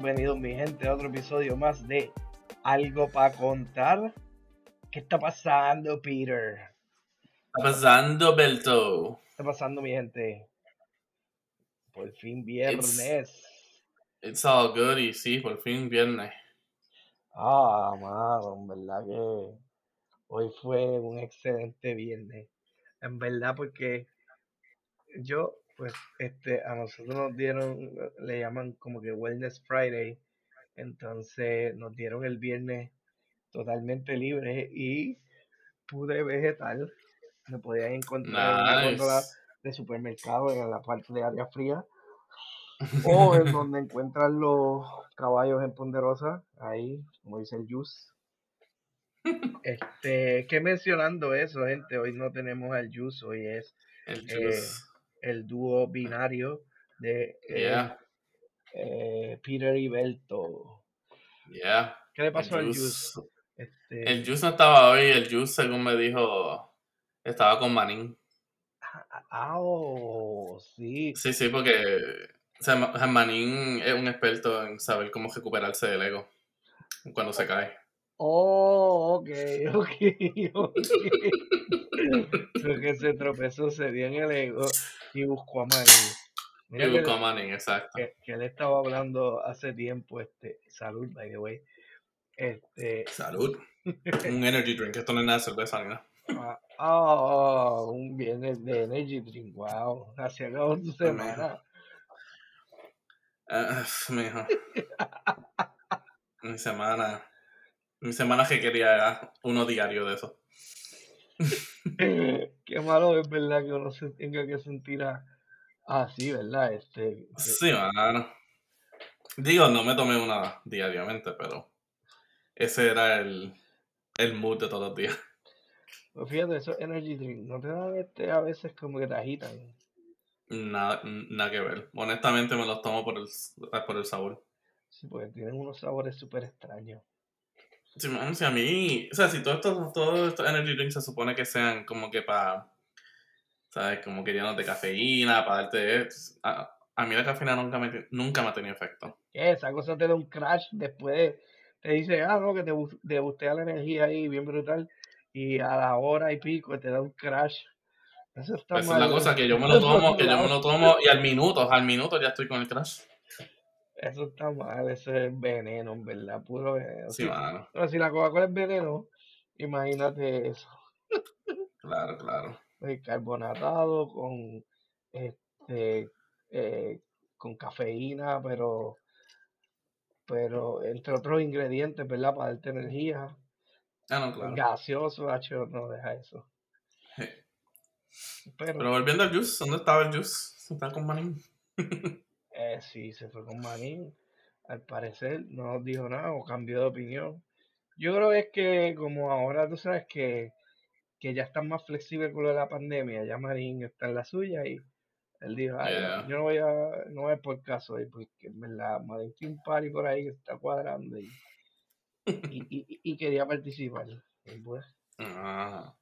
Bienvenidos mi gente a otro episodio más de Algo para contar. ¿Qué está pasando, Peter? ¿Qué está pasando, Belto? ¿Qué está pasando, mi gente? Por fin viernes. It's, all good y sí, por fin viernes. Ah, mano, en verdad que hoy fue un excelente viernes. En verdad, porque yo pues este, a nosotros nos dieron, le llaman como que Wellness Friday, entonces nos dieron el viernes totalmente libre y pude vegetal, me podía encontrar en la de supermercado en la parte de área fría o en donde encuentran los caballos en Ponderosa, ahí, como dice el juice. Este, que mencionando eso, gente, hoy no tenemos al juice, hoy es el eh, el dúo binario de eh, eh, Peter y Belto. ¿Qué le pasó al Juice? Este... El Juice no estaba hoy, el Juice, según me dijo, estaba con Manin. Ah, ah oh, sí. Sí, sí, porque o Manin es un experto en saber cómo recuperarse del ego cuando se cae. Oh, ok, ok, ok. Porque se tropezó, se dio en el ego y buscó a Manning. y buscó a Manning, exacto. Que, él estaba hablando hace tiempo, este, salud, by the way. Este, salud. un energy drink, esto no es nada de cerveza ni nada. Ah, un viernes de energy drink, wow. Así acabó tu semana. Uh, mijo. Mi semana. Mi semana que quería uno diario de eso. Qué malo es verdad que uno se tenga que sentir así, ¿verdad? Este, sí, mano. Digo, no me tomé una diariamente, pero ese era el, el mood de todos los días. Pues fíjate, esos energy drink, ¿no te dan este a veces como que te agitan? Nada, nada que ver. Honestamente me los tomo por el, por el sabor. Sí, porque tienen unos sabores súper extraños. Sí, a mí, o sea, si todos estos, todos estos energy drinks se supone que sean como que para, ¿sabes? Como que llenos de cafeína, para darte... A, a mí la cafeína nunca me, nunca me ha tenido efecto. Esa cosa te da un crash después, te dice, ah, no, que te, te bustea la energía ahí, bien brutal, y a la hora y pico te da un crash. Eso está Esa es la cosa, que yo me lo tomo, que yo me lo tomo, y al minuto, al minuto ya estoy con el crash. Eso está mal, eso es veneno, en verdad, puro veneno. Sí, mano. Pero si la Coca-Cola es veneno, imagínate eso. Claro, claro. El carbonatado con este eh, con cafeína, pero pero entre otros ingredientes, ¿verdad? Para darte energía. Ah, no, claro. Gaseoso, H, no deja eso. Pero, pero, volviendo al juice, ¿dónde estaba el juice? Está con manín. Eh, sí, se fue con Manín. Al parecer no nos dijo nada o cambió de opinión. Yo creo que es que como ahora tú sabes que, que ya están más flexibles con lo de la pandemia, ya Marín está en la suya y él dijo, yo no voy a, no voy a por caso ahí, porque en verdad Marín tiene un party por ahí que está cuadrando y, y, y, quería participar. Pues. Ah.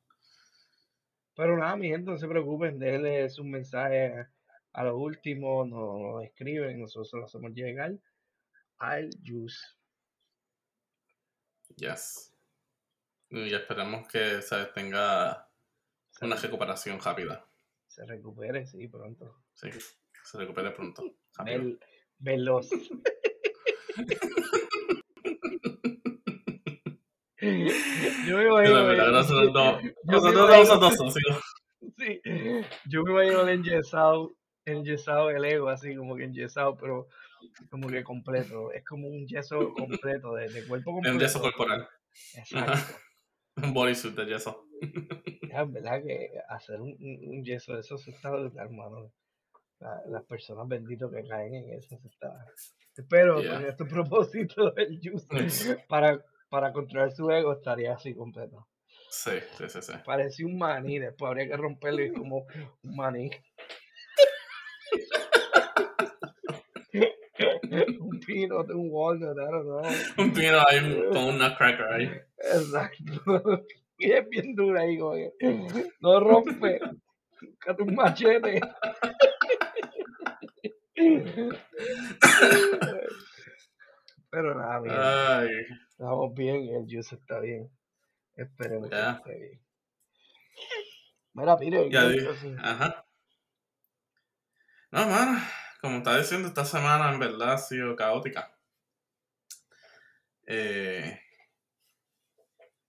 Pero nada, mi gente, no se preocupen, déjenle un mensaje a lo último nos, escriben, nosotros lo hacemos llegar al juice. Yes. Y esperamos que se tenga una recuperación rápida. Se recupere, sí, pronto. Sí, se recupere pronto. Vel veloz. Yo me imagino. Nosotros no vamos Sí, yo me imagino el enyesado enyesado el ego, así como que enyesado, pero como que completo. Es como un yeso completo, de, de cuerpo completo. Un yeso corporal. Exacto. un bodysuit de yeso. Es verdad que hacer un, un yeso de eso se está hermano. las personas benditas que caen en eso se está. Espero con este propósito el juice para, para controlar su ego estaría así completo. Sí, sí, sí, sí. Parecía un maní, después habría que romperlo y como un maní. Un pino, un walnut, I don't know. Un pino ahí con un nutcracker ahí. Exacto. Y es bien dura ahí, güey. No rompe. Buscate un machete. Pero nada, bien. Ay, Estamos bien, el juice está bien. Esperemos que ya, esté bien. Mira, Peter, ya ¿qué- dije. qué- Ajá. No, mano, como estaba diciendo, esta semana en verdad ha sido caótica. Eh,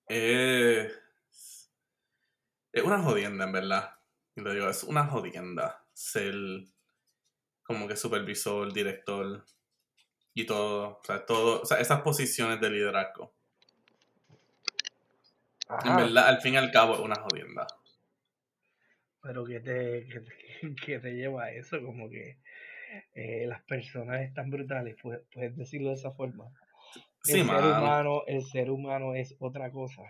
es, es una jodienda, en verdad. Y lo digo, es una jodienda ser como que supervisor, director y todo. O sea, todo, o sea, esas posiciones de liderazgo. En verdad, al fin y al cabo, es una jodienda. pero ¿qué te, qué te, qué te lleva a eso? Como que eh, las personas están brutales, puedes, puedes decirlo de esa forma. Sí, El ser mano. humano, el ser humano es otra cosa.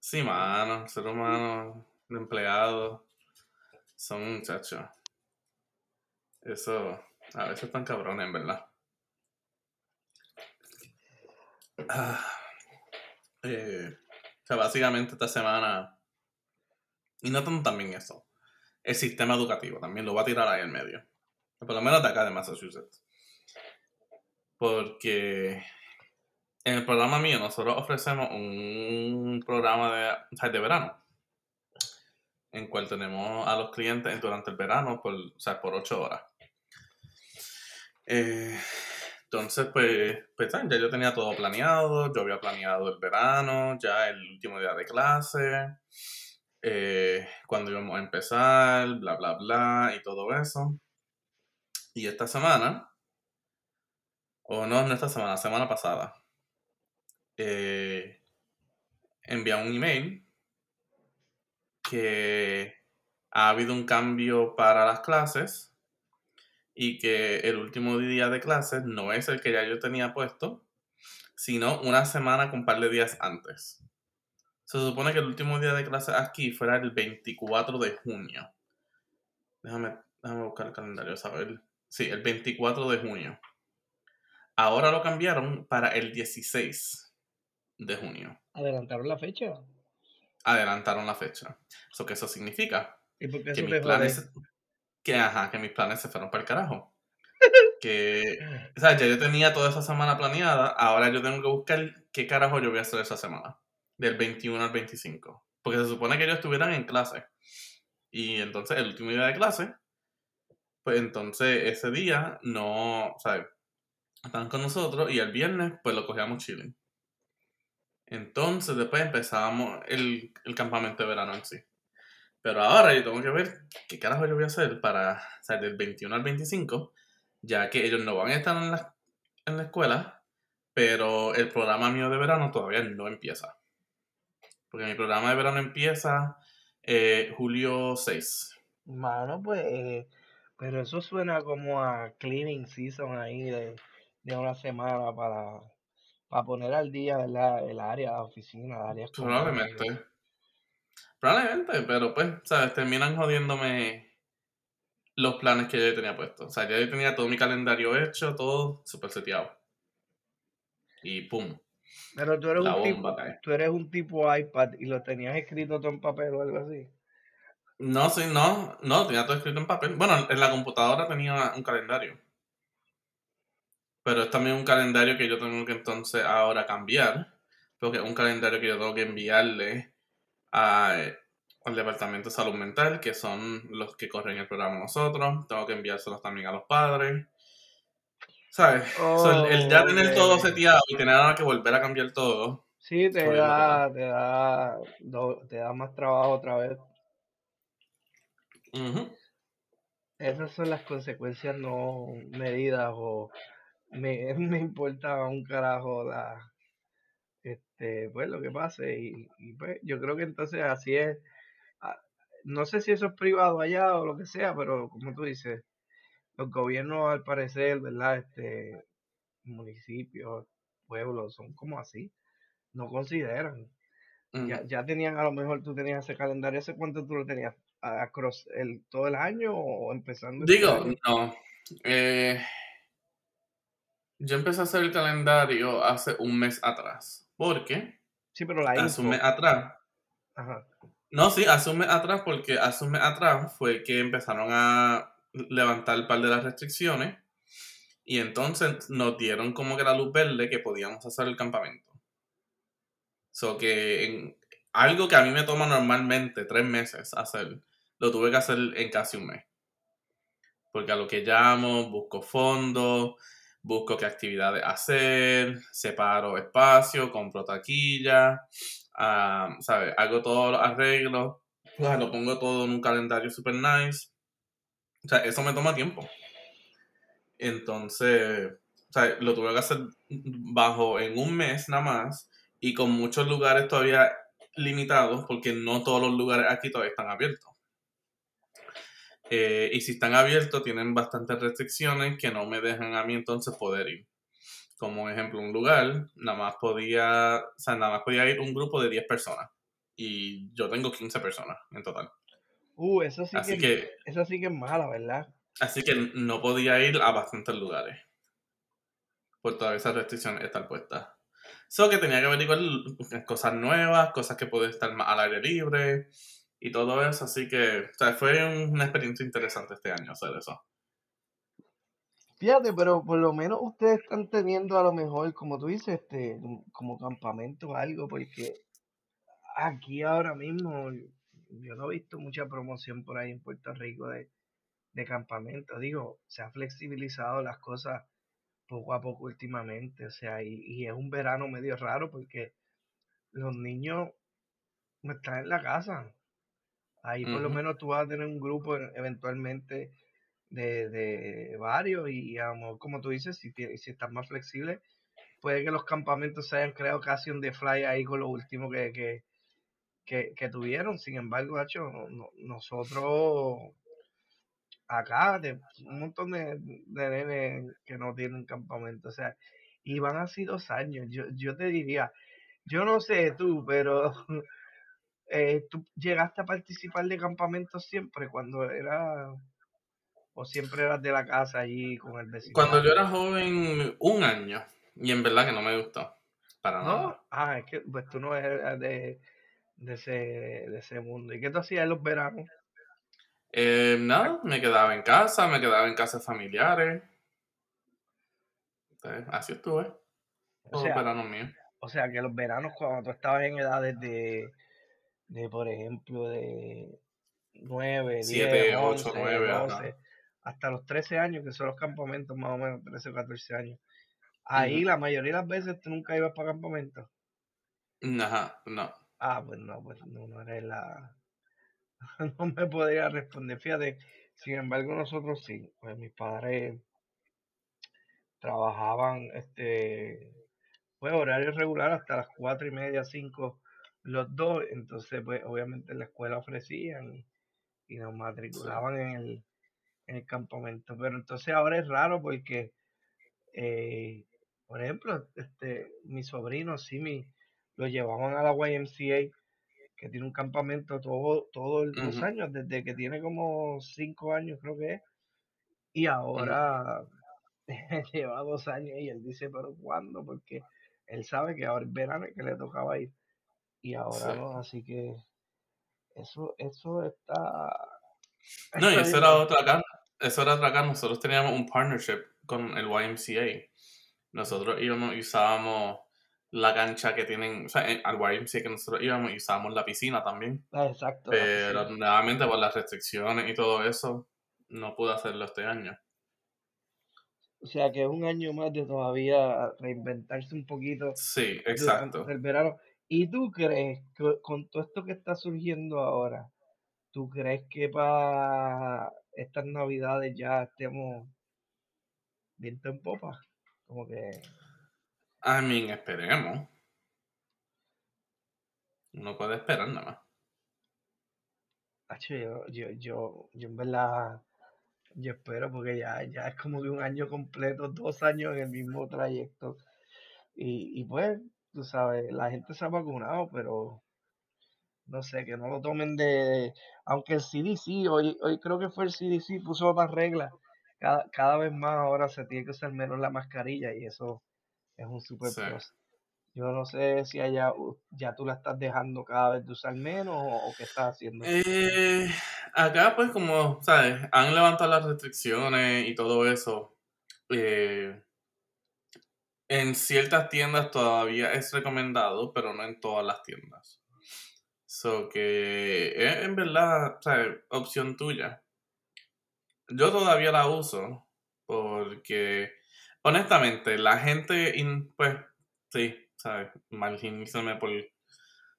Sí, mano. Ser humano, empleado, son muchachos. Eso, a veces están cabrones, en verdad. Ah, eh, o sea, básicamente esta semana, y no tanto también eso, el sistema educativo también lo va a tirar ahí en medio. Por lo menos de acá de Massachusetts. Porque en el programa mío nosotros ofrecemos un programa de, de verano. En cual tenemos a los clientes durante el verano por, o sea, por 8 horas. Eh, entonces, pues, pues ya yo tenía todo planeado, yo había planeado el verano, ya el último día de clase, eh, cuando íbamos a empezar, bla, bla, bla, y todo eso. Y esta semana, o no, no esta semana, semana pasada, eh, envié un email que ha habido un cambio para las clases y que el último día de clases no es el que ya yo tenía puesto, sino una semana con un par de días antes. Se supone que el último día de clases aquí fuera el 24 de junio. Déjame, déjame buscar el calendario, saber. Sí, el 24 de junio. Ahora lo cambiaron para el 16 de junio. Adelantaron la fecha. Adelantaron la fecha. ¿Eso qué eso significa? ¿Y por qué que eso mis te planes que ajá, que mis planes se fueron para el carajo. Que, o sea, ya yo tenía toda esa semana planeada, ahora yo tengo que buscar qué carajo yo voy a hacer esa semana, del 21 al 25. Porque se supone que ellos estuvieran en clase. Y entonces el último día de clase, pues entonces ese día no, sea, estaban con nosotros y el viernes pues lo cogíamos chilling. Entonces después empezábamos el, el campamento de verano en sí. Pero ahora yo tengo que ver qué carajo yo voy a hacer para, o del 21 al 25, ya que ellos no van a estar en la, en la escuela, pero el programa mío de verano todavía no empieza. Porque mi programa de verano empieza eh, julio 6. Mano, pues, eh, pero eso suena como a cleaning season ahí de, de una semana para, para poner al día, ¿verdad? El área, la oficina, el área. Probablemente. Probablemente, pero pues, ¿sabes? Terminan jodiéndome los planes que yo tenía puestos. O sea, ya yo tenía todo mi calendario hecho, todo súper seteado. Y pum, Pero tú eres la un tipo, cae. tú eres un tipo iPad y lo tenías escrito todo en papel o algo así. No, sí, no, no, tenía todo escrito en papel. Bueno, en la computadora tenía un calendario. Pero es también un calendario que yo tengo que entonces ahora cambiar. Porque es un calendario que yo tengo que enviarle a, al Departamento de Salud Mental, que son los que corren el programa nosotros. Tengo que enviárselos también a los padres. ¿Sabes? So, el, el ya tener todo seteado y tener ahora que volver a cambiar todo. Sí, te da, te da, te da más trabajo otra vez. Esas son las consecuencias no medidas o me, me importa un carajo la, este, pues lo que pase y, y, pues yo creo que entonces así es. Ah, No sé si eso es privado allá o lo que sea, pero como tú dices, los gobiernos al parecer, ¿verdad? Este, municipios, pueblos, son como así, no consideran. Ya, ya tenían, a lo mejor tú tenías ese calendario, ¿hace cuánto tú lo tenías? ¿Across el, todo el año o empezando este Digo, no. Eh, yo empecé a hacer el calendario hace un mes atrás. Porque Sí, pero la hace un mes atrás. Ajá. No, sí, hace un mes atrás, porque hace un mes atrás fue que empezaron a levantar un par de las restricciones. Y entonces nos dieron como que la luz verde que podíamos hacer el campamento. So que en, algo que a mí me toma normalmente tres meses hacer, lo tuve que hacer en casi un mes. Porque a lo que llamo, busco fondos, busco qué actividades hacer, separo espacio, compro taquilla, ¿sabes? Hago todos los arreglos, lo pongo todo en un calendario super nice. O sea, eso me toma tiempo. Entonces, o sea, lo tuve que hacer bajo en un mes nada más y con muchos lugares todavía limitados porque no todos los lugares aquí todavía están abiertos. Eh, y si están abiertos tienen bastantes restricciones que no me dejan a mí entonces poder ir. Como ejemplo, un lugar, nada más podía, o sea, nada más podía ir un grupo de 10 personas. Y yo tengo 15 personas en total. Uh, eso sí, que, que, eso sí que es mala, ¿verdad? Así que no podía ir a bastantes lugares. Por todas esas restricciones estar puestas. Solo que tenía que averiguar cosas nuevas, cosas que pueden estar más al aire libre y todo eso. Así que o sea, fue una experiencia interesante este año hacer eso. Fíjate, pero por lo menos ustedes están teniendo a lo mejor, como tú dices, este, como campamento o algo, porque aquí ahora mismo yo no he visto mucha promoción por ahí en Puerto Rico de, de campamento. Digo, se ha flexibilizado las cosas poco a poco últimamente, o sea, y, y es un verano medio raro porque los niños están en la casa. Ahí por lo menos tú vas a tener un grupo eventualmente de, de varios y, a lo mejor, como tú dices, si, si estás más flexible, puede que los campamentos se hayan creado casi un de fly ahí con lo último que, que, que, tuvieron. Sin embargo, hecho, nosotros acá, de, un montón de, de nenes que no tienen campamento, o sea, y van así dos años. Yo, yo te diría, yo no sé tú, pero eh, tú llegaste a participar de campamentos siempre cuando era o siempre eras de la casa allí con el vecino. Cuando yo era joven, un año, y en verdad que no me gustó. Para nada. Ah, es que pues tú no eres de, de, ese, de ese mundo. ¿Y qué tú hacías en los veranos? Eh, nada, me quedaba en casa, me quedaba en casas familiares. así estuve. o sea, veranos míos. O sea, que los veranos cuando tú estabas en edades de, de por ejemplo, de 9, 10, 8, 9, 12, hasta los 13 años, que son los campamentos más o menos, 13 o 14 años. Ahí la mayoría de las veces tú nunca ibas para campamentos. Ajá, no. Ah, pues no, pues no, no eres la, no me podría responder. Fíjate, sin embargo, nosotros sí. Pues mis padres trabajaban este pues horario regular hasta las cuatro y media, cinco los dos. Entonces, pues obviamente en la escuela ofrecían y, nos matriculaban en el, en el campamento. Pero entonces ahora es raro porque, eh, por ejemplo, este, mis sobrinos sí me, lo llevaban a la YMCA que tiene un campamento todo, todos los años, desde que tiene como cinco años creo que es, y ahora lleva dos años y él dice, pero ¿cuándo? Porque él sabe que ahora es verano y que le tocaba ir, y ahora no, así que eso, eso está... No, y eso era otra acá, eso era otra acá, nosotros teníamos un partnership con el YMCA, nosotros íbamos y usábamos la cancha que tienen, o sea, al YMCA que nosotros íbamos y usábamos la piscina también. Ah, exacto. Pero nuevamente por las restricciones y todo eso, no pude hacerlo este año. O sea que es un año más de todavía reinventarse un poquito. Sí, exacto. El verano. ¿Y tú crees que con todo esto que está surgiendo ahora, tú crees que para estas navidades ya estemos viento en popa? Como que I mean, esperemos. No puede esperar nada más. yo, yo, yo, yo en verdad, yo espero porque ya, ya es como que un año completo, dos años en el mismo trayecto. Y, y pues, tú sabes, la gente se ha vacunado, pero no sé, que no lo tomen de... Aunque el CDC, hoy, hoy creo que fue el CDC, puso más reglas. Cada, cada vez más ahora se tiene que usar menos la mascarilla y eso es un super Yo no sé si allá ya tú la estás dejando cada vez de usar menos o, qué estás haciendo. Eh, acá pues como, ¿sabes? Han levantado las restricciones y todo eso. eh, en ciertas tiendas todavía es recomendado, pero no en todas las tiendas. So que es en verdad, o opción tuya. Yo todavía la uso porque, honestamente, la gente, pues, sí, ¿sabes? Marginízame por,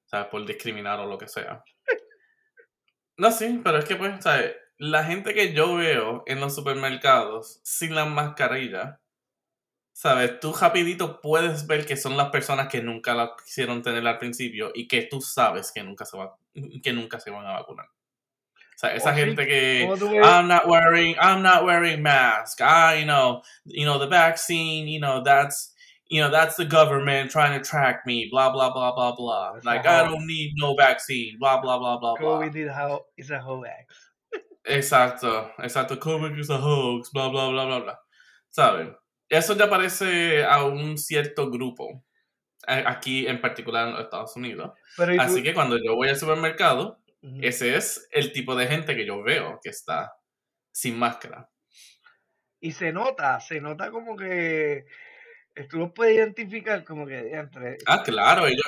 ¿sabes? Por discriminar o lo que sea. No, sí, pero es que, pues, ¿sabes? La gente que yo veo en los supermercados sin la mascarilla, ¿sabes? Tú rapidito puedes ver que son las personas que nunca la quisieron tener al principio y que tú sabes que nunca se, va, que nunca se van a vacunar. O sea, esa gente que I'm not wearing I'm not wearing mask. Ah, you know, you know the vaccine, you know, that's you know, that's the government trying to track me, blah blah blah blah blah. like I don't need no vaccine, blah blah blah blah blah. COVID is a hoax. Exacto, exacto. COVID is a hoax, blah blah blah blah blah. ¿Saben? Eso ya parece a un cierto grupo, aquí en particular en los Estados Unidos. Así que cuando yo voy al supermercado, ese es el tipo de gente que yo veo que está sin máscara. Y se nota, se nota como que tú los puedes identificar como que entre... Ah, claro, ellos,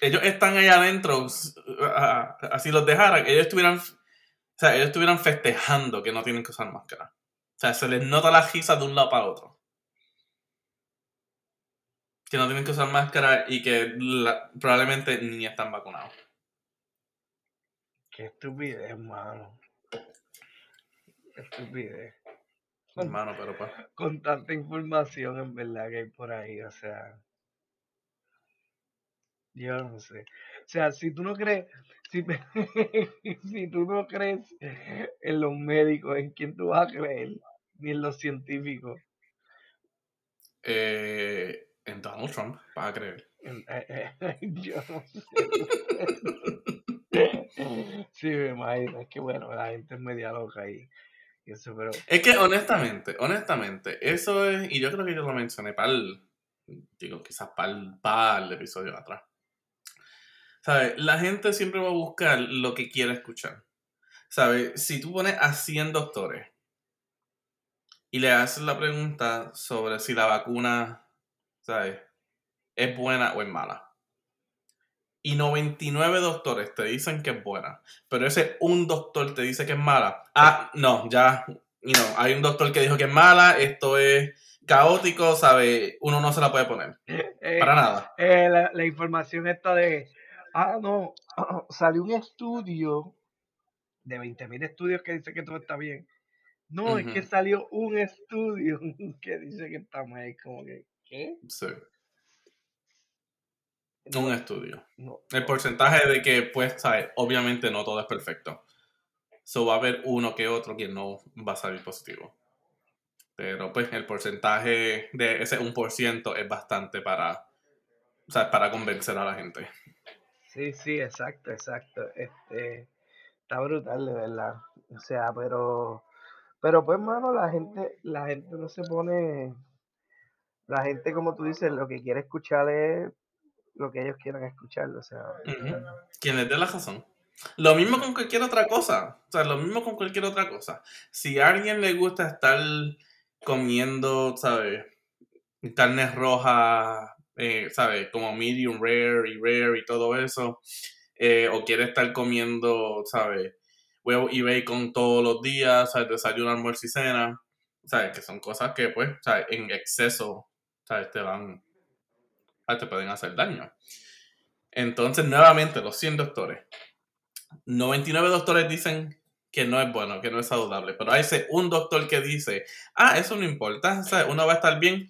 ellos están allá adentro, así los dejaran, ellos estuvieran, o sea, ellos estuvieran festejando que no tienen que usar máscara. O sea, se les nota la risa de un lado para otro que no tienen que usar máscara y que probablemente ni están vacunados. Qué estupidez, hermano. Qué estupidez. Hermano, pero pues. Con tanta información en verdad que hay por ahí, o sea. Yo no sé. O sea, si tú no crees, si, si tú no crees en los médicos, ¿en quién tú vas a creer? Ni en los científicos. Eh, en Donald Trump, para creer. Yo no sé. sí, me imagino. Es que bueno, la gente es media loca ahí. eso, pero... Es que honestamente, honestamente, eso es, y yo creo que yo lo mencioné para el, digo, quizás para el, para el episodio atrás. ¿Sabes? La gente siempre va a buscar lo que quiere escuchar. ¿Sabes? Si tú pones a 100 doctores y le haces la pregunta sobre si la vacuna ¿sabes? Es buena o es mala. Y 99 doctores te dicen que es buena, pero ese un doctor te dice que es mala. Ah, no, ya, no, hay un doctor que dijo que es mala, esto es caótico, ¿sabes? Uno no se la puede poner. Eh, para nada. Eh, la, información esta de, ah, no, salió un estudio de 20.000 estudios que dice que todo está bien. No, es que salió un estudio que dice que está mal, como que Sí. Un estudio. el porcentaje de que, pues, obviamente no todo es perfecto. So va a haber uno que otro que no va a salir positivo. Pero pues el porcentaje de ese 1% es bastante para, para convencer a la gente. Sí, sí, exacto, exacto. Este, está brutal, de verdad. O sea, pero, pero pues, mano, la gente, la gente no se pone, la gente, como tú dices, lo que quiere escuchar es lo que ellos quieran escuchar. O sea, quien les dé la razón. Lo mismo con cualquier otra cosa. O sea, lo mismo con cualquier otra cosa. Si a alguien le gusta estar comiendo, ¿sabes? Carnes rojas, eh, ¿sabes? Como medium rare y rare y todo eso. Eh, o quiere estar comiendo, ¿sabes? Huevo y bacon todos los días, ¿sabes? Desayuno, almuerzo y cena. ¿Sabes? Que son cosas que, pues, ¿sabes? En exceso ¿sabes? Te van, te pueden hacer daño. Entonces, nuevamente, los 100 doctores. 99 doctores dicen que no es bueno, que no es saludable, pero hay ese un doctor que dice, ah, eso no importa, uno va a estar bien.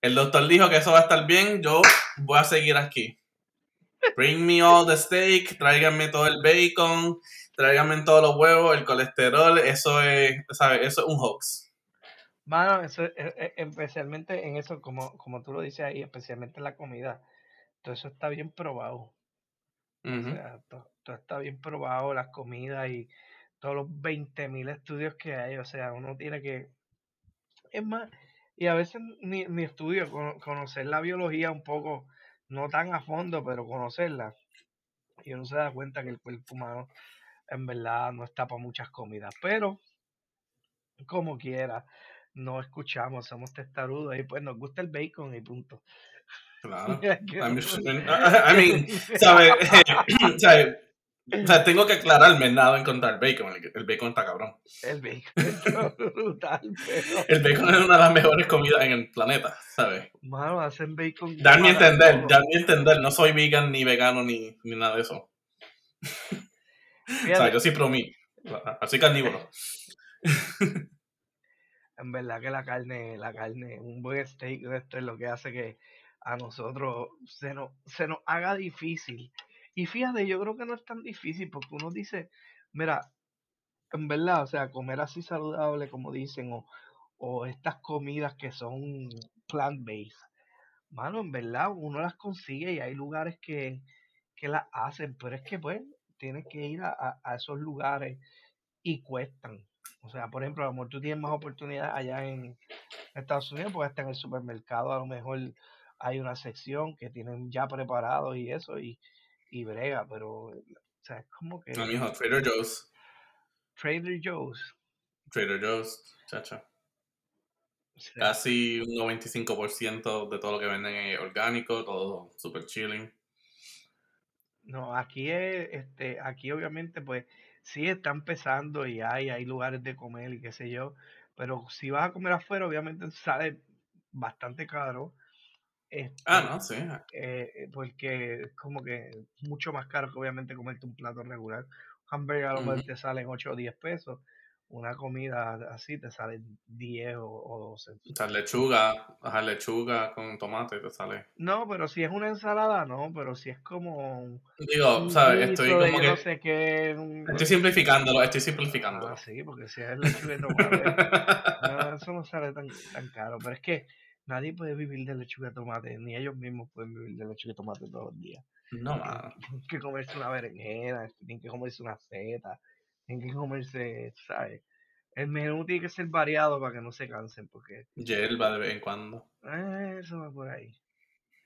El doctor dijo que eso va a estar bien, yo voy a seguir aquí. Bring me all the steak, tráiganme todo el bacon, tráiganme todos los huevos, el colesterol, eso es, ¿sabes? Eso es un hoax. Mano, eso, e, e, especialmente en eso, como, como tú lo dices ahí, especialmente en la comida, todo eso está bien probado. O sea, todo, está bien probado, las comidas y todos los 20.000 estudios que hay. O sea, uno tiene que. Es más, y a veces ni, ni estudio, conocer la biología un poco, no tan a fondo, pero conocerla. Y uno se da cuenta que el cuerpo humano en verdad no está para muchas comidas. Pero, como quiera, no escuchamos, somos testarudos y pues nos gusta el bacon y punto. Claro. I mean, ¿sabes? O sea, tengo que aclararme nada en contra del bacon. El, bacon está cabrón. El bacon está brutal, pero... El bacon es una de las mejores comidas en el planeta, ¿sabes? Mano, hacen bacon... Darme a entender, darme a entender. No soy vegan, ni vegano, ni, ni nada de eso. o sea, yo sí promí. Así carnívoro. En verdad que la carne, la carne, un buen steak esto es lo que hace que a nosotros se nos, se nos haga difícil y fíjate, yo creo que no es tan difícil porque uno dice, mira, en verdad, o sea, comer así saludable como dicen, o, o estas comidas que son plant-based, mano, en verdad, uno las consigue y hay lugares que, que las hacen, pero es que pues tienes que ir a, a, esos lugares y cuestan. O sea, por ejemplo, a lo mejor tú tienes más oportunidad allá en Estados Unidos, porque hasta en el supermercado a lo mejor hay una sección que tienen ya preparado y eso, y, y brega, pero, o sea, es como que... No, mijo, Trader Joe's. Trader Joe's. Trader Joe's, chacha. Casi un 95% de todo lo que venden es orgánico, todo super chilling. No, aquí es, este, aquí obviamente pues sí está empezando y hay, hay lugares de comer y qué sé yo, pero si vas a comer afuera obviamente sale bastante caro ah, no, sí. Eh, porque es como que mucho más caro que obviamente comerte un plato regular. Un hamburger a lo mejor te salen 8 o 10 pesos. Una comida así te sale 10 o, 12. O sea, lechuga, ajá, lechuga con tomate te sale. No, pero si es una ensalada, no, pero si es como. Digo, ¿sabes? Estoy como que. No sé qué, Estoy simplificándolo, estoy simplificando. Ah, sí, porque si es lechuga de tomate. no, eso no sale tan, tan caro. Pero es que Nadie puede vivir de lechuga de tomate, ni ellos mismos pueden vivir de lechuga de tomate todos los días. No, Tienen que comerse una berenjena, tienen que comerse una seta, tienen que comerse, ¿sabes? El menú tiene que ser variado para que no se cansen, porque... Hierba de vez en cuando. eso va por ahí.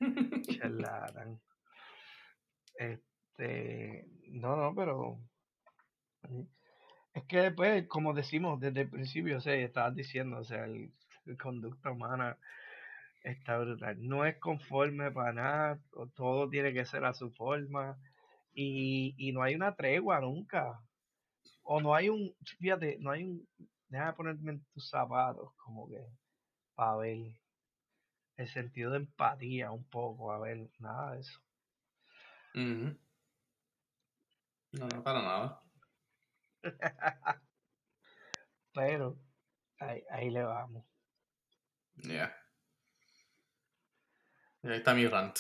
Este... No, no, pero... Es que después, como decimos desde el principio, o sea, estabas diciendo, o sea, el, el conducta humana está brutal. No es conforme para nada, todo tiene que ser a su forma y, y no hay una tregua nunca. O no hay un, fíjate, no hay un, déjame ponerme en tus zapatos, como que, para ver el sentido de empatía un poco, a ver, nada de eso. No, no, para nada. Pero, ahí, ahí le vamos. Ya. Y ahí está mi rant.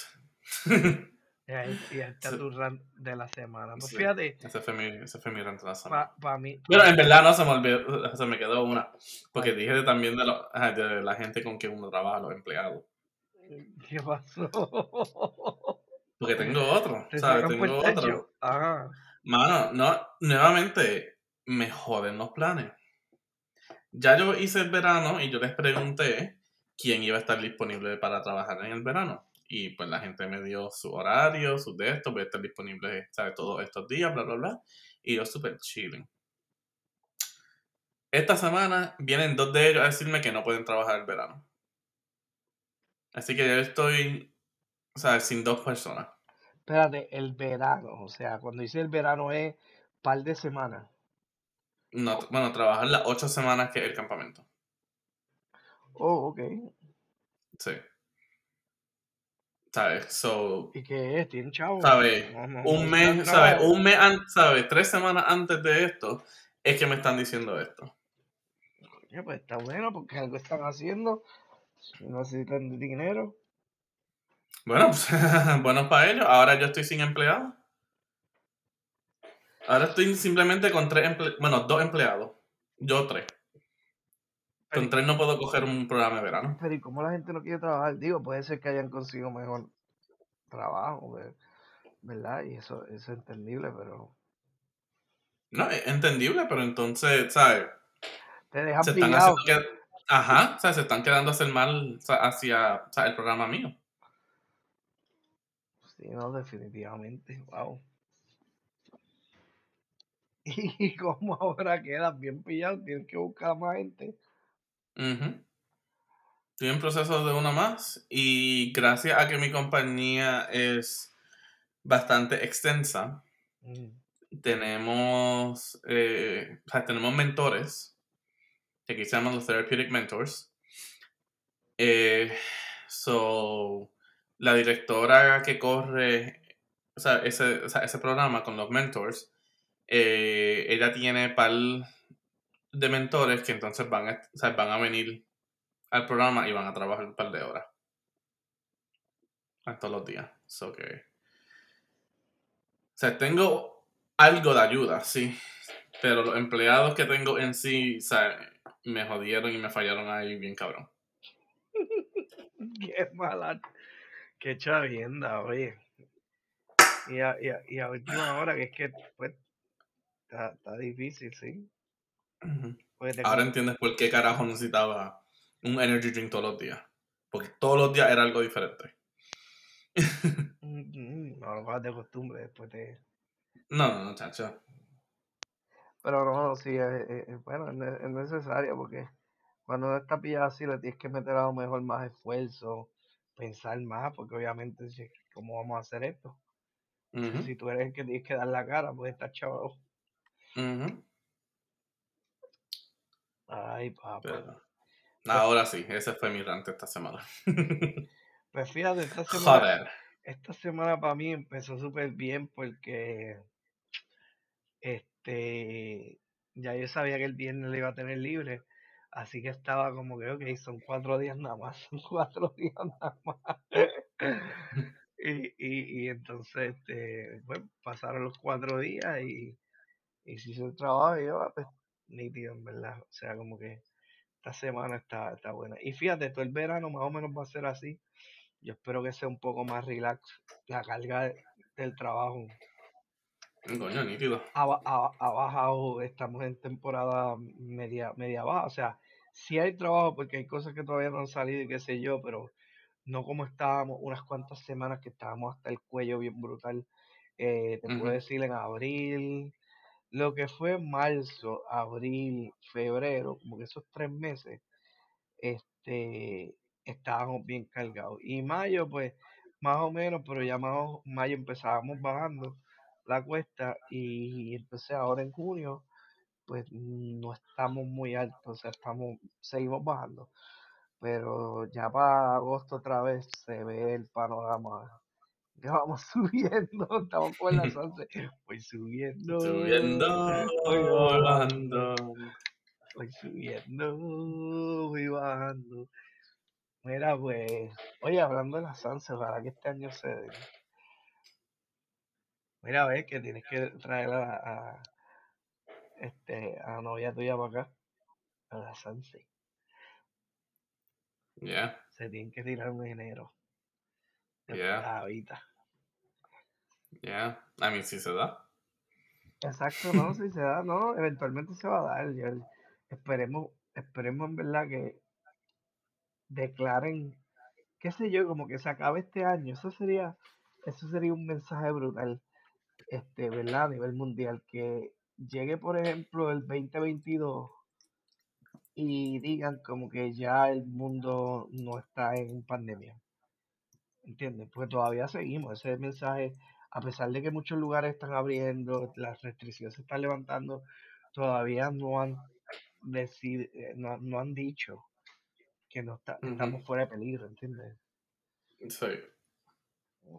y ahí, está tu rant de la semana. Pues fíjate. Ese fue, mi, ese fue mi rant de la semana. Mí. Pero en verdad no se me olvidó, se me quedó una. Porque dije también de, lo, de la gente con quien uno trabaja, los empleados. ¿Qué pasó? Porque tengo otro, ¿sabes? Tengo otro. Ah. Mano, no, nuevamente me joden los planes. Ya yo hice el verano y yo les pregunté quién iba a estar disponible para trabajar en el verano. Y pues la gente me dio su horario, sus de esto, voy a estar disponible, ¿sabes? Todos estos días, bla, bla, bla. Y yo súper chilling. Esta semana vienen dos de ellos a decirme que no pueden trabajar el verano. Así que yo estoy, o sea, sin dos personas. Espérate, el verano, o sea, cuando dice el verano es par de semanas. No, bueno, trabajar las ocho semanas que es el campamento. Oh, ok. Sí. ¿Sabes? So, ¿Y qué es? ¿Tiene chavo? ¿Sabes? un mes, ¿sabes? Un mes, ¿sabes? Tres semanas antes de esto es que me están diciendo esto. Oye, pues está bueno porque algo están haciendo. No necesitan dinero. Bueno, pues, bueno para ellos. Ahora yo estoy sin empleado. Ahora estoy simplemente con tres empleados. Bueno, dos empleados. Yo tres. Con tres no puedo coger un programa de verano. Pero ¿y cómo la gente no quiere trabajar? Digo, puede ser que hayan conseguido mejor trabajo, ¿verdad? Y eso, es entendible, pero... No, es entendible, pero entonces, ¿sabes? Te dejan se están haciendo Ajá, o sea, se están quedando a hacer mal hacia el programa mío. Sí, no, definitivamente, wow. Y como ahora quedas bien pillado, tienes que buscar más gente. Estoy en proceso de una más y gracias a que mi compañía es bastante extensa, Mm, tenemos, eh, o sea, tenemos mentores, que aquí se llaman los therapeutic mentors. Eh, so, la directora que corre o sea, ese, o sea, ese programa con los mentors, eh, ella tiene par de mentores que entonces van a, o sea, van a venir al programa y van a trabajar un par de horas. Todos los días. So. O sea, tengo algo de ayuda, sí. Pero los empleados que tengo en sí, o sea, me jodieron y me fallaron ahí bien cabrón. Qué mala. Qué chavienda, oye. Y a, y, a, y a última hora, que es que pues está, está difícil, sí. Ahora entiendes por qué carajo necesitaba un energy drink todos los días. Porque todos los días era algo diferente. Mm, no lo cojas de costumbre después te... No, no, no, chacho. Pero no, sí, es, es- es- bueno, es, ne- es necesario porque cuando uno está pillado así le tienes que meter a lo mejor más esfuerzo, pensar más, porque obviamente, si- ¿cómo vamos a hacer esto? Si tú eres el que tienes que dar la cara, pues estás chavo. Ay, papá. Pero, ahora sí, ese fue mi rant esta semana. Pues fíjate, esta semana, Joder. esta semana para mí empezó súper bien porque este ya yo sabía que el viernes le iba a tener libre, así que estaba como que, ok, son cuatro días nada más, son cuatro días nada más. y, y, y entonces, este, pues pasaron los cuatro días y, y se hizo el trabajo y yo, ah, pues, nítido, en verdad. O sea, como que esta semana está, está buena. Y fíjate, todo el verano más o menos va a ser así. Yo espero que sea un poco más relax la carga de- del trabajo Coño, nítido. ha, ha- ha bajado, estamos en temporada media, media baja, o sea, sí hay trabajo porque hay cosas que todavía no han salido y qué sé yo, pero no como estábamos unas cuantas semanas que estábamos hasta el cuello bien brutal. Eh, te puedo decir en abril, lo que fue marzo, abril, febrero, como que esos tres meses, este, estábamos bien cargados. Y mayo, pues, más o menos, pero ya más mayo empezábamos bajando la cuesta y entonces ahora en junio, pues no estamos muy altos, o sea, estamos, seguimos bajando. Pero ya para agosto otra vez se ve el panorama. Ya vamos subiendo, estamos con la salsa. Voy subiendo, Subiendo, voy bajando, voy subiendo, voy bajando. Mira, pues, oye, hablando de la salsa, ojalá que este año se dé. Mira, a ver que tienes que traer a, a, este, a la novia tuya para acá, a la salsa. Yeah, Se tienen que tirar un enero. Yeah. yeah. A mí sí se da. Exacto, no, si se da, no, eventualmente se va a dar. esperemos, esperemos en verdad que declaren, qué sé yo, como que se acabe este año. Eso sería, eso sería un mensaje brutal, este, ¿verdad? A nivel mundial, que llegue, por ejemplo, el 2022 y digan como que ya el mundo no está en pandemia. ¿Entiendes? Porque todavía seguimos. Ese mensaje, a pesar de que muchos lugares están abriendo, las restricciones se están levantando, todavía no han decid- eh, no, no han dicho que no está, estamos fuera de peligro, ¿entiendes? Sí.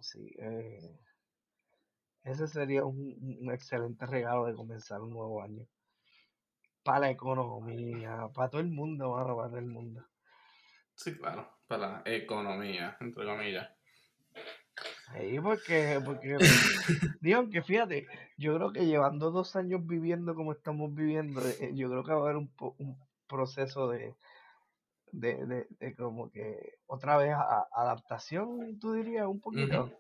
Sí, eh, ese sería un, un- un excelente regalo de comenzar un nuevo año. Para la economía, para todo el mundo, mano, para todo el mundo. Sí, claro. Para la economía, entre comillas. Sí, porque, porque digo que fíjate, yo creo que llevando dos años viviendo como estamos viviendo, eh, yo creo que va a haber un, un proceso de, de, de, de como que otra vez a- adaptación, tú dirías, un poquito.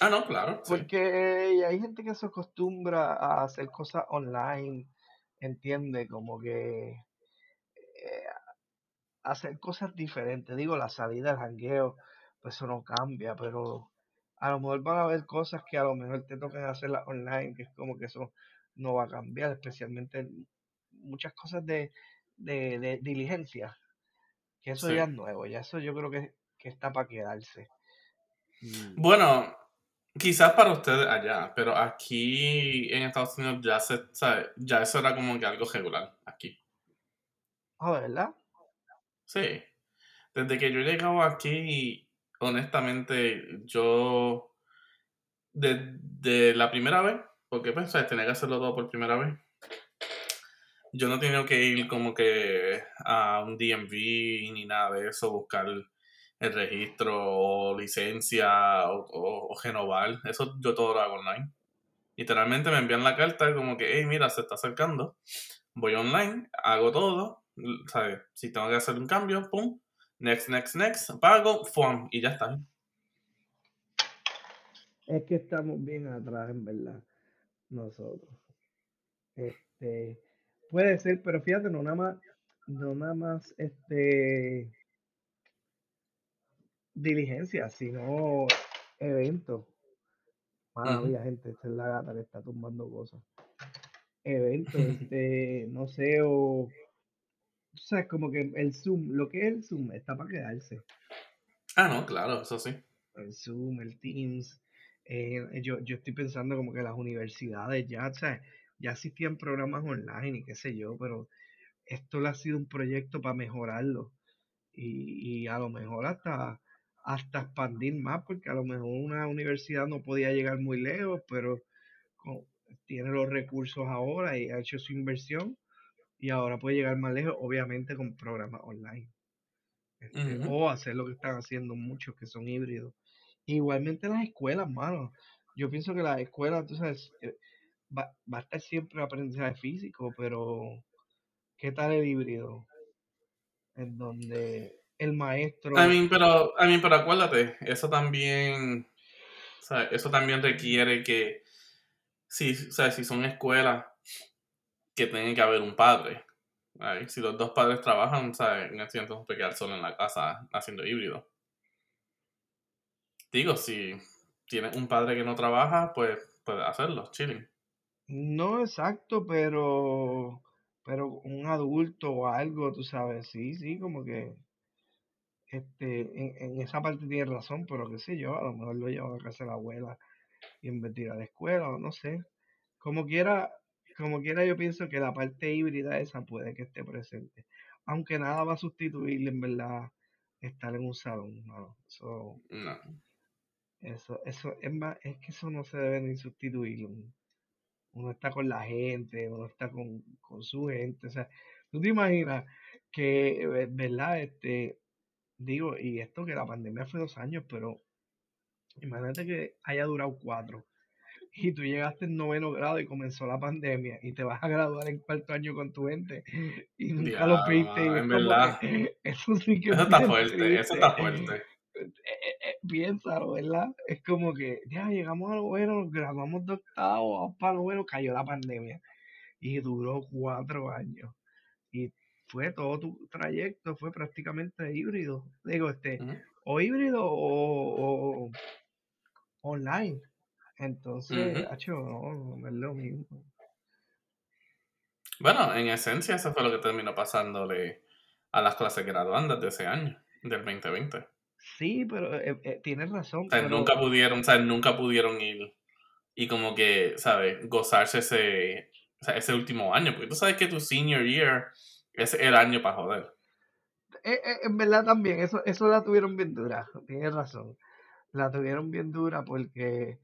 Ah, no, claro. Sí. Porque hay gente que se acostumbra a hacer cosas online, entiende, como que eh, hacer cosas diferentes. Digo, la salida, el jangueo, pues eso no cambia, pero a lo mejor van a haber cosas que a lo mejor te tocan hacerlas online, que es como que eso no va a cambiar, especialmente muchas cosas de, de, de diligencia. Que eso ya es nuevo, ya eso yo creo que, que está para quedarse. Bueno, quizás para ustedes allá, pero aquí en Estados Unidos ya se, sabe, ya eso era como que algo regular aquí. Ah, ¿verdad? Sí. Desde que yo he llegado aquí, honestamente, yo de, la primera vez, porque pues, tenía que hacerlo todo por primera vez, yo no tenido que ir como que a un DMV ni nada de eso, buscar el registro o licencia o, o, renovar. Eso yo todo lo hago online. Literalmente me envían la carta como que, hey, mira, se está acercando. Voy online, hago todo. ¿Sabes? Si tengo que hacer un cambio, pum. Next, next, next. Pago, form y ya está. Es que estamos bien atrás, en verdad. Nosotros. Este. Puede ser, pero fíjate, no nada más. No nada más este diligencia, sino eventos. Maravilla, gente, esta es la gata que está tumbando cosas. Eventos, este, no sé, o, o sea, como que el Zoom, lo que es el Zoom, está para quedarse. Ah, no, claro, eso sí. El Zoom, el Teams. Eh, yo, yo estoy pensando como que las universidades ya, o sea, ya existían programas online y qué sé yo, pero esto le ha sido un proyecto para mejorarlo. Y, y a lo mejor hasta hasta expandir más, porque a lo mejor una universidad no podía llegar muy lejos, pero tiene los recursos ahora y ha hecho su inversión y ahora puede llegar más lejos, obviamente con programas online. Este, o hacer lo que están haciendo muchos que son híbridos. Igualmente las escuelas, mano. Yo pienso que las escuelas, tú sabes, eh, va, va a estar siempre aprendizaje físico, pero ¿qué tal el híbrido? En donde el maestro. A mí, pero, a mí, pero acuérdate, eso también, eso también requiere que, si, o sea, si son escuelas, que tiene que haber un padre. Si los dos padres trabajan, ¿sabes? en ese entonces puede quedar solo en la casa haciendo híbrido. Digo, si tienes un padre que no trabaja, pues puede hacerlo, chilling. No exacto, pero pero un adulto o algo, tú sabes, sí, sí, como que este, en, esa parte tiene razón, pero qué sé yo, a lo mejor lo lleva a casa de la abuela y en vez de a la escuela, o no sé. Como quiera, como quiera yo pienso que la parte híbrida esa puede que esté presente. Aunque nada va a sustituir en verdad estar en un salón, Eso, eso, eso es más, es que eso no se debe ni sustituir. Uno está con la gente, uno está con, con su gente, o sea, tú te imaginas que, eh, ¿verdad? Este, digo, y esto que la pandemia fue dos años, pero imagínate que haya durado cuatro y tú llegaste en noveno grado y comenzó la pandemia y te vas a graduar en cuarto año con tu gente y nunca lo viste. Y en verdad. eso sí que Eso está fuerte, eso está fuerte. Eh, eh, eh, piénsalo, ¿verdad? Es como que ya llegamos a lo bueno, nos graduamos de octavo, vamos para lo bueno, cayó la pandemia y duró cuatro años. Y fue todo tu trayecto, fue prácticamente híbrido. Digo, este, o híbrido o, online. Entonces, no, no es lo mismo. Bueno, en esencia, eso fue lo que terminó pasándole a las clases graduandas de ese año, del 2020. Sí, pero eh, eh, tienes razón. O sea, nunca pudieron, o sea, nunca pudieron ir y como que, ¿sabes? Gozarse ese, ese último año, porque tú sabes que tu senior year es el año para joder. Eh, eh, en verdad también, eso, eso la tuvieron bien dura, tienes razón. La tuvieron bien dura porque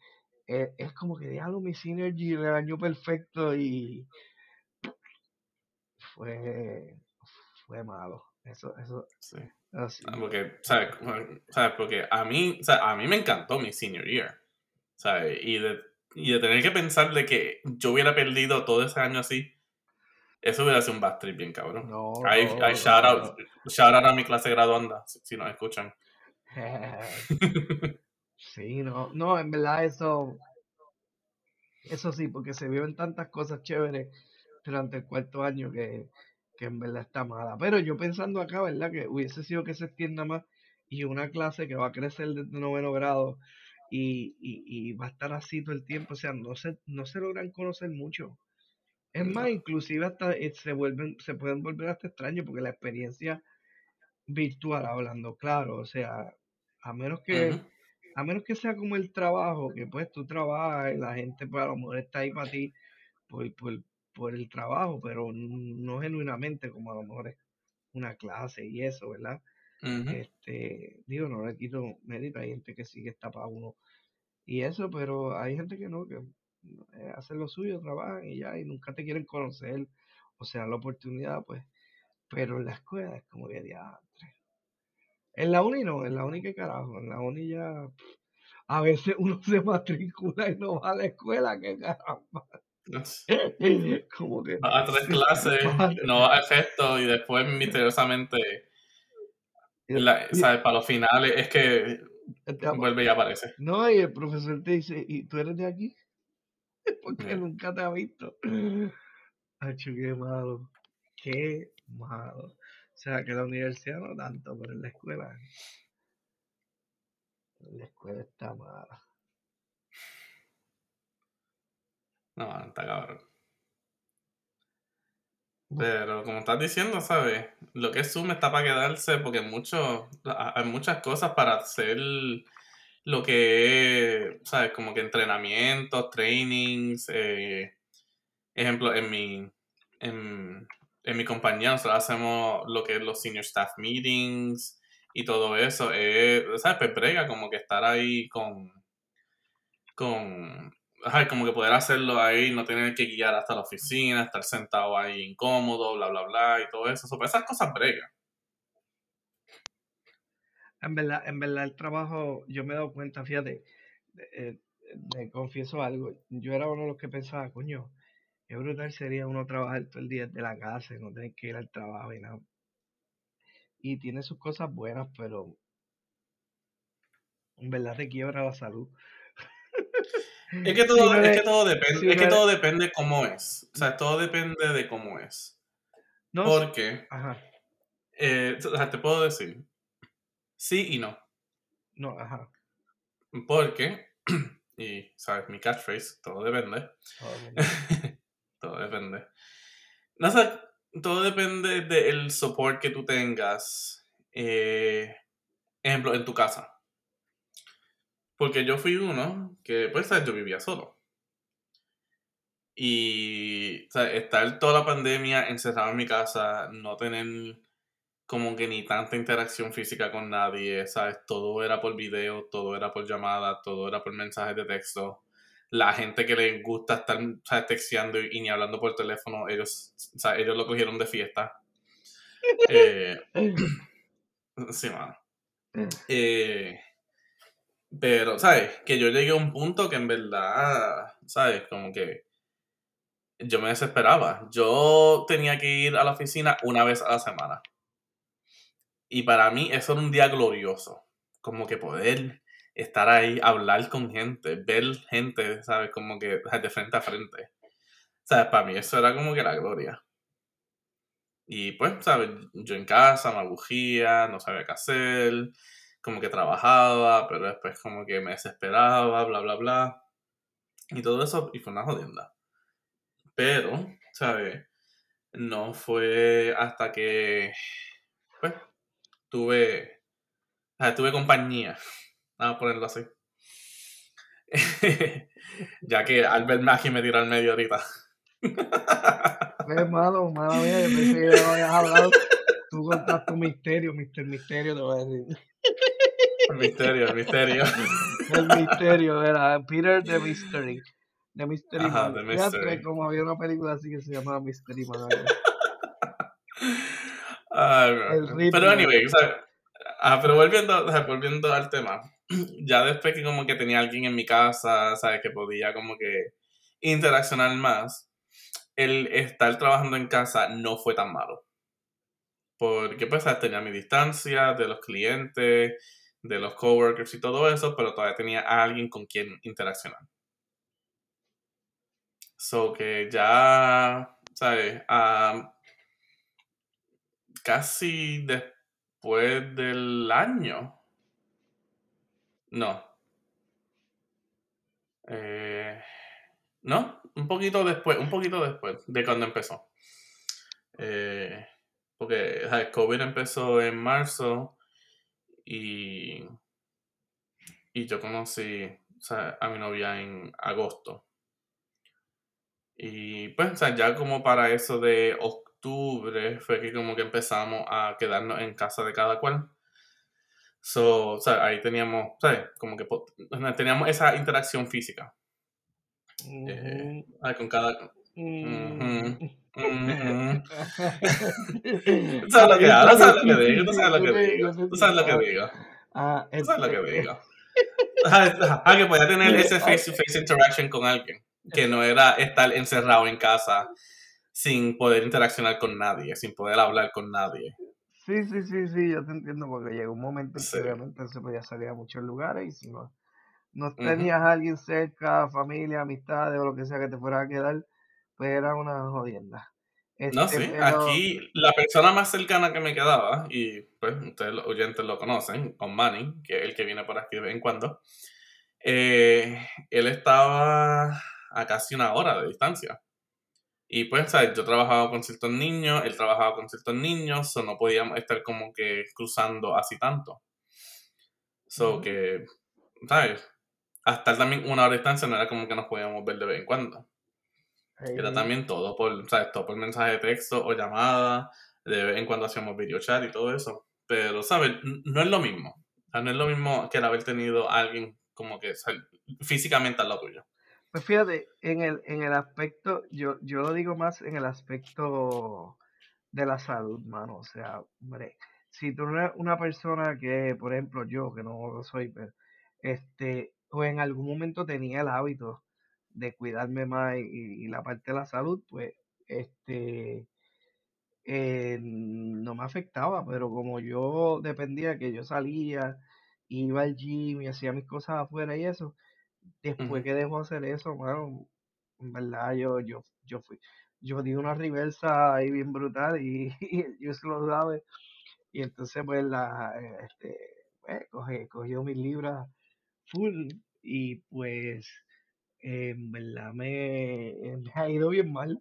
eh, es como que diablo mi Synergy el año perfecto y fue, fue malo. Eso, eso, sí. Ah, porque, ¿sabes? Porque a mí, o sea, a mí me encantó mi senior year. ¿sabes? Y de, y de tener que pensar de que yo hubiera perdido todo ese año así, eso hubiera sido un bad trip bien cabrón. No, hay, shout, out, shout, out, a mi clase graduanda, si, si nos escuchan. sí, no, no, en verdad eso, eso sí, porque se viven tantas cosas chéveres durante el cuarto año que, que en verdad está mala. Pero yo pensando acá, ¿verdad? Que hubiese sido que se extienda más y una clase que va a crecer desde noveno grado y, y, y va a estar así todo el tiempo, o sea, no se, no se logran conocer mucho. Es más, inclusive hasta eh, se vuelven, se pueden volver hasta extraños porque la experiencia virtual hablando, claro, o sea, a menos que, a menos que sea como el trabajo, que pues tú trabajas y la gente pues a lo mejor está ahí para ti por, por, por el trabajo, pero no genuinamente como a lo mejor es una clase y eso, ¿verdad? Este, digo, no le quito mérito, hay gente que sí que está para uno y eso, pero hay gente que no, que eh, hacen lo suyo, trabajan y ya, y nunca te quieren conocer, o sea, la oportunidad, pues, pero en la escuela es como que diantre. En la uni no, en la uni que carajo, en la uni ya, a veces uno se matricula y no va a la escuela, que caramba. como que a tres clases, no va a efecto y después misteriosamente ¿sabes? Para los finales es que vuelve y aparece. No, y el profesor te dice, ¿y tú eres de aquí? Porque nunca te ha visto. Hacho, qué malo. Qué malo. O sea, que la universidad no tanto, pero en la escuela. La escuela está mala. No, está cabrón. Pero como estás diciendo, ¿sabes? Lo que es Zoom está para quedarse porque mucho, hay muchas cosas para hacer lo que es, ¿sabes? Como que entrenamientos, trainings. Eh, ejemplo, en mi, en, mi compañía nosotros hacemos lo que es los senior staff meetings y todo eso. ¿Sabes? Pues brega como que estar ahí con, con como que poder hacerlo ahí, no tener que guiar hasta la oficina, estar sentado ahí incómodo, bla, bla, bla, y todo eso. Sobre esas cosas bregas. En verdad, en verdad, el trabajo, yo me he dado cuenta, fíjate, eh, me confieso algo, yo era uno de los que pensaba, coño, qué brutal sería uno trabajar todo el día de la casa y no tener que ir al trabajo y nada. Y tiene sus cosas buenas, pero en verdad te quiebra la salud. Es que todo, es que todo depende, es que todo depende cómo es. O sea, todo depende de cómo es. No, Porque, ajá. Eh, o sea, te puedo decir sí y no. No, ajá. Porque, y sabes, mi catchphrase, todo depende. todo depende. No todo depende del support que tú tengas. Eh, ejemplo, en tu casa. Porque yo fui uno que, pues, yo vivía solo. Y, o estar toda la pandemia encerrado en mi casa, no tener como que ni tanta interacción física con nadie, ¿sabes? Todo era por video, todo era por llamada, todo era por mensajes de texto. La gente que les gusta estar, ¿sabes? Texteando y, ni hablando por teléfono, ellos, ellos lo cogieron de fiesta. Eh, sí, mano. Eh, pero, ¿sabes? Que yo llegué a un punto que en verdad, ¿sabes? Como que yo me desesperaba. Yo tenía que ir a la oficina una vez a la semana. Y para mí eso era un día glorioso. Como que poder estar ahí, hablar con gente, ver gente, ¿sabes? Como que de frente a frente. ¿Sabes? Para mí eso era como que la gloria. Y pues, ¿sabes? Yo en casa me abugía, no sabía qué hacer como que trabajaba, pero después como que me desesperaba, bla, bla, bla. Y todo eso, y fue una jodienda. Pero, ¿sabes? No fue hasta que, pues, tuve, tuve compañía, vamos a ponerlo así. ya que Albert Maggi me tiró al medio ahorita. Es malo, malo mía, yo pensé que habías hablado. Tú contaste tu misterio, mister misterio, te voy a decir. El misterio, el misterio. El misterio era Peter the Mystery. The Mystery Ajá, The Mystery. como había una película así que se llamaba Mystery Man. pero anyway, o sea, ah, pero volviendo, volviendo al tema, ya después que como que tenía alguien en mi casa, sabes, que podía como que interaccionar más, el estar trabajando en casa no fue tan malo. Porque pues tenía mi distancia de los clientes, de los coworkers y todo eso, pero todavía tenía a alguien con quien interaccionar. So que ya, ¿sabes? casi después del año. No. Eh, no, un poquito después, un poquito después de cuando empezó. Eh, porque el COVID empezó en marzo y, y yo conocí a mi novia en agosto. Y pues, ya como para eso de octubre fue que como que empezamos a quedarnos en casa de cada cual. So, o sea, ahí teníamos, ¿sabes? Como que teníamos esa interacción física. Eh, con cada... Mm. ¿Tú sabes lo que sabes lo que digo? ¿Tú sabes lo que digo? ¿Tú sabes lo que digo? Ah, ¿Tú sabes lo que digo? Ah, que podía tener ese face-to-face interaction con alguien. Que no era estar encerrado en casa sin poder interaccionar con nadie, sin poder hablar con nadie. Sí, sí, sí, sí, yo te entiendo porque llegó un momento en que obviamente se podía salir a muchos lugares y si no, no tenías a alguien cerca, familia, amistades o lo que sea que te fuera a quedar, pues era una jodienda. no, este, sí, aquí la persona más cercana que me quedaba, y pues ustedes los oyentes lo conocen, con Manny, que es el que viene por aquí de vez en cuando, eh, él estaba a casi una hora de distancia. Y pues, ¿sabes? Yo trabajaba con ciertos niños, él trabajaba con ciertos niños, o no podíamos estar como que cruzando así tanto. So que, ¿sabes? Hasta también una hora de distancia no era como que nos podíamos ver de vez en cuando. Era también todo por, ¿sabes? Todo por mensaje de texto o llamada, de vez en cuando hacíamos video chat y todo eso. Pero, ¿sabes? No es lo mismo. no es lo mismo que el haber tenido a alguien como que físicamente al lado tuyo. Pues fíjate, en el, en el aspecto, yo, yo lo digo más en el aspecto de la salud, mano. O sea, hombre, si tú eres una persona que, por ejemplo, yo, que no lo soy, pero, este, o en algún momento tenía el hábito de cuidarme más y, la parte de la salud, pues, este, eh, no me afectaba, pero como yo dependía que yo salía, iba al gym y hacía mis cosas afuera y eso, Después que dejó hacer eso, bueno, en verdad yo, yo, yo fui, yo di una reversa ahí bien brutal y, yo se lo sabe. Y entonces pues la, este, pues, cogió mis libras full y pues en verdad me, me, ha ido bien mal,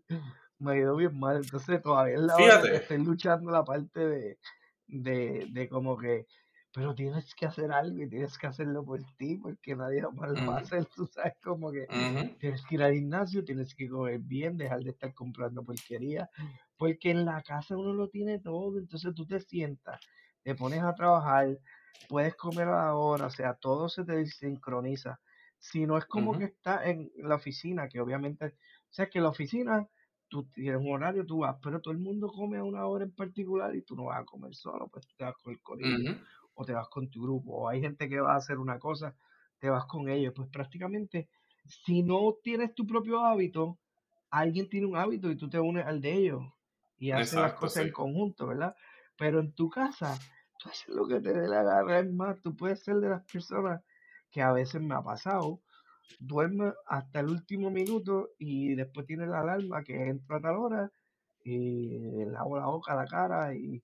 me ha ido bien mal. Entonces todavía es la hora estoy luchando la parte de, de, de como que pero tienes que hacer algo y tienes que hacerlo por ti, porque nadie lo va a hacer, tú sabes, como que tienes que ir al gimnasio, tienes que comer bien, dejar de estar comprando porquería, porque en la casa uno lo tiene todo, entonces tú te sientas, te pones a trabajar, puedes comer a la hora, o sea, todo se te sincroniza. Si no es como que está en la oficina, que obviamente, o sea, que la oficina tú tienes un horario, tú vas, pero todo el mundo come a una hora en particular y tú no vas a comer solo, pues te vas con el corillo o te vas con tu grupo, o hay gente que va a hacer una cosa, te vas con ellos. Pues prácticamente, si no tienes tu propio hábito, alguien tiene un hábito y tú te unes al de ellos y haces las cosas en conjunto, ¿verdad? Pero en tu casa, tú haces lo que te dé la gana, es más, tú puedes ser de las personas que a veces me ha pasado, duerme hasta el último minuto y después tienes la alarma que entra a tal hora y lavo la boca, la cara y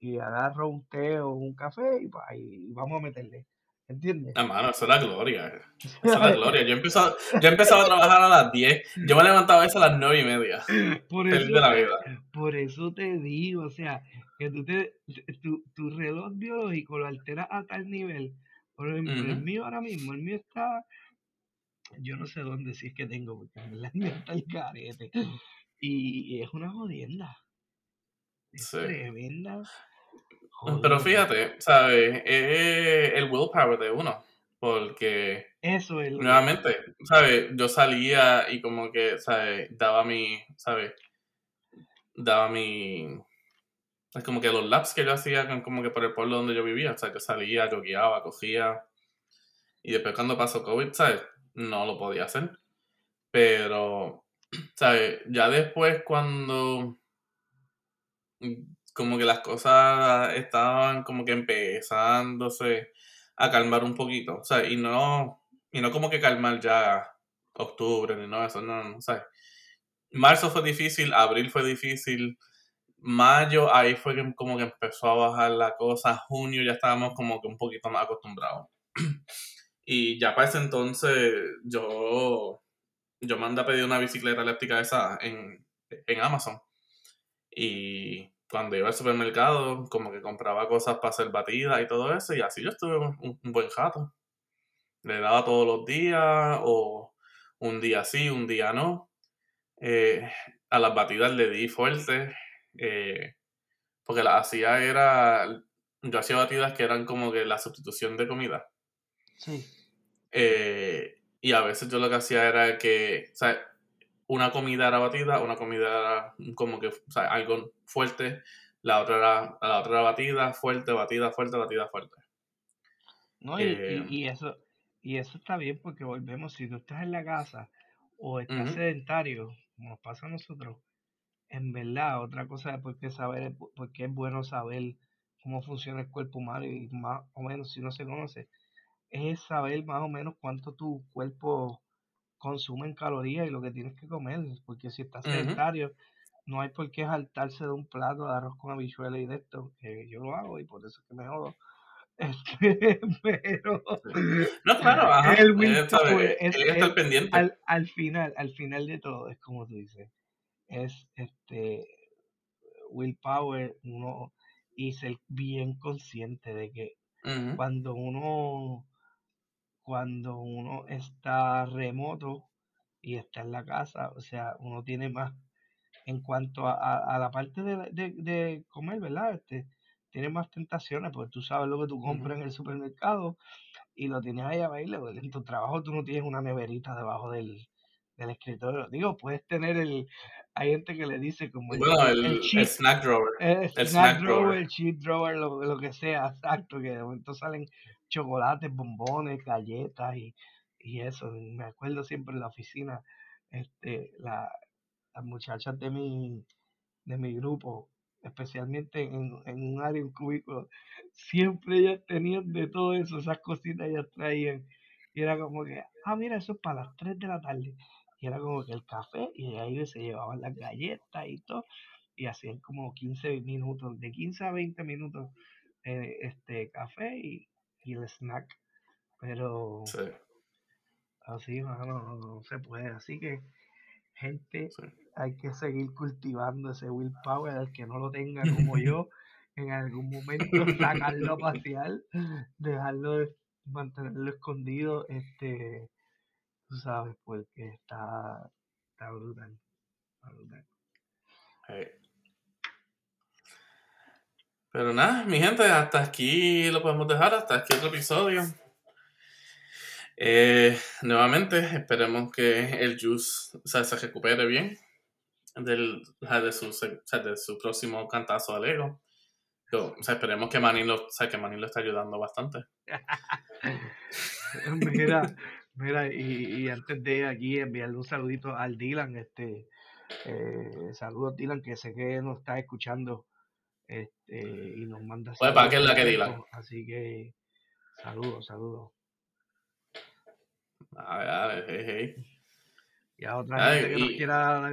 y agarro un té o un café y, pues, ahí vamos a meterle. ¿Entiendes? Hermano, eso es la gloria. Eso es la gloria. Yo empezaba, yo empezaba a trabajar a las 10. Yo me levantaba a eso a las 9 y media. Por eso, de la vida. por eso te digo, o sea, que tú te, tu, tu reloj biológico lo alteras a tal nivel. Por ejemplo, el mío ahora mismo, el mío está, yo no sé dónde, si es que tengo, porque el mío está el carete. Y es una jodienda. Es tremenda. Pero fíjate, ¿sabes? Es el willpower de uno. Porque. Eso es. Nuevamente, ¿sabes? Yo salía y como que, ¿sabes? Daba mi. ¿Sabes? Daba mi. Es como que los laps que yo hacía, como que por el pueblo donde yo vivía. O sea, que salía, yo guiaba, cogía. Y después cuando pasó COVID, ¿sabes? No lo podía hacer. Pero, ¿sabes? Ya después cuando como que las cosas estaban como que empezándose a calmar un poquito, o sea, y no, y no como que calmar ya octubre ni no, eso no, no, sea, marzo fue difícil, abril fue difícil, mayo ahí fue que como que empezó a bajar la cosa, junio ya estábamos como que un poquito más acostumbrados. y ya para ese entonces yo, yo mandé a pedir una bicicleta eléctrica esa en, en Amazon. Y cuando iba al supermercado, como que compraba cosas para hacer batidas y todo eso, y así yo estuve un, buen jato. Le daba todos los días, o un día sí, un día no. Eh, a las batidas le di fuerte, eh, porque las hacía era, yo hacía batidas que eran como que la sustitución de comida. Sí. Eh, y a veces yo lo que hacía era que, o sea, una comida era batida, una comida era como que, o sea, algo fuerte, la otra era, la otra era batida, fuerte, batida, fuerte, batida, fuerte. No, y, y, eh, eso, y eso está bien porque volvemos, si tú estás en la casa o estás sedentario, como nos pasa a nosotros, en verdad, otra cosa es porque saber, porque es bueno saber cómo funciona el cuerpo humano y más o menos si no se conoce, es saber más o menos cuánto tu cuerpo consume en calorías y lo que tienes que comer, porque si estás sedentario, no hay por qué saltarse de un plato de arroz con habichuelas y de esto, que yo lo hago y por eso es que me jodo. Este, pero no claro el es, pendiente. al, al, final al final de todo es como tú dices es este willpower uno y ser bien consciente de que cuando uno cuando uno está remoto y está en la casa, o sea, uno tiene más, en cuanto a, la parte de, de, comer, ¿verdad? Este, tiene más tentaciones, porque tú sabes lo que tú compras en el supermercado y lo tienes ahí a bailar. En tu trabajo tú no tienes una neverita debajo del, del escritorio. Digo, puedes tener el. Hay gente que le dice como el, el, snack drawer. El, snack, drawer, el cheat drawer, lo, lo, que sea, exacto, que de momento salen chocolates, bombones, galletas y, y eso. Me acuerdo siempre en la oficina, este, la, las muchachas de mi, de mi grupo, especialmente en, un área, un cubículo, siempre ellas tenían de todo eso, esas cositas ellas traían. Y era como que, ah, mira, eso es para las 3 de la tarde. Y era como que el café, y ahí se llevaban las galletas y todo. Y hacían como 15 minutos, de 15 a 20 minutos, eh, este café y y el snack. Pero así, no, se puede. Así que, gente, hay que seguir cultivando ese willpower. El que no lo tenga como yo, en algún momento sacarlo a pasear, dejarlo, mantenerlo escondido. Este, tú sabes, porque está, está brutal. Está brutal. Pero nada, mi gente, hasta aquí lo podemos dejar, hasta aquí otro episodio. Eh, nuevamente, esperemos que el Juice se recupere bien del, de, su, de su próximo cantazo al ego. o sea, esperemos que Manin lo, o que Manin lo está ayudando bastante. mira, mira, y, y, antes de aquí enviarle un saludito al Dylan, este, eh, saludos Dylan, que sé que nos está escuchando este, y nos manda pues para que es la que diga. Así que saludos, saludos. A ver, a ver, hey, hey. Y a otra gente que nos quiera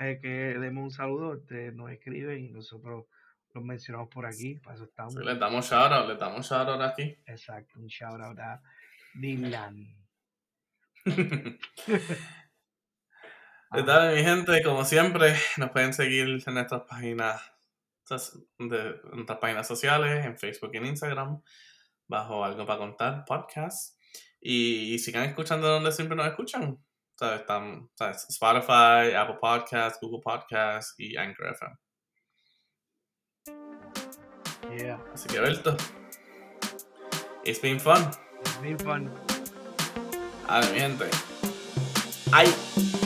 eh, que demos un saludo, este, nos escriben y nosotros los mencionamos por aquí, para eso estamos. Sí, les damos shout out, les damos shout out aquí. Exacto, un shout out a Dylan. tal, mi gente? Como siempre, nos pueden seguir en nuestras páginas de nuestras páginas sociales, en Facebook y en Instagram, bajo Algo para Contar, podcast. Y, sigan escuchando donde siempre nos escuchan. Están, Spotify, Apple Podcasts, Google Podcasts y Anchor FM. Yeah. Así que, Berto, it's been fun. It's been fun. A mi gente. ¡Ay!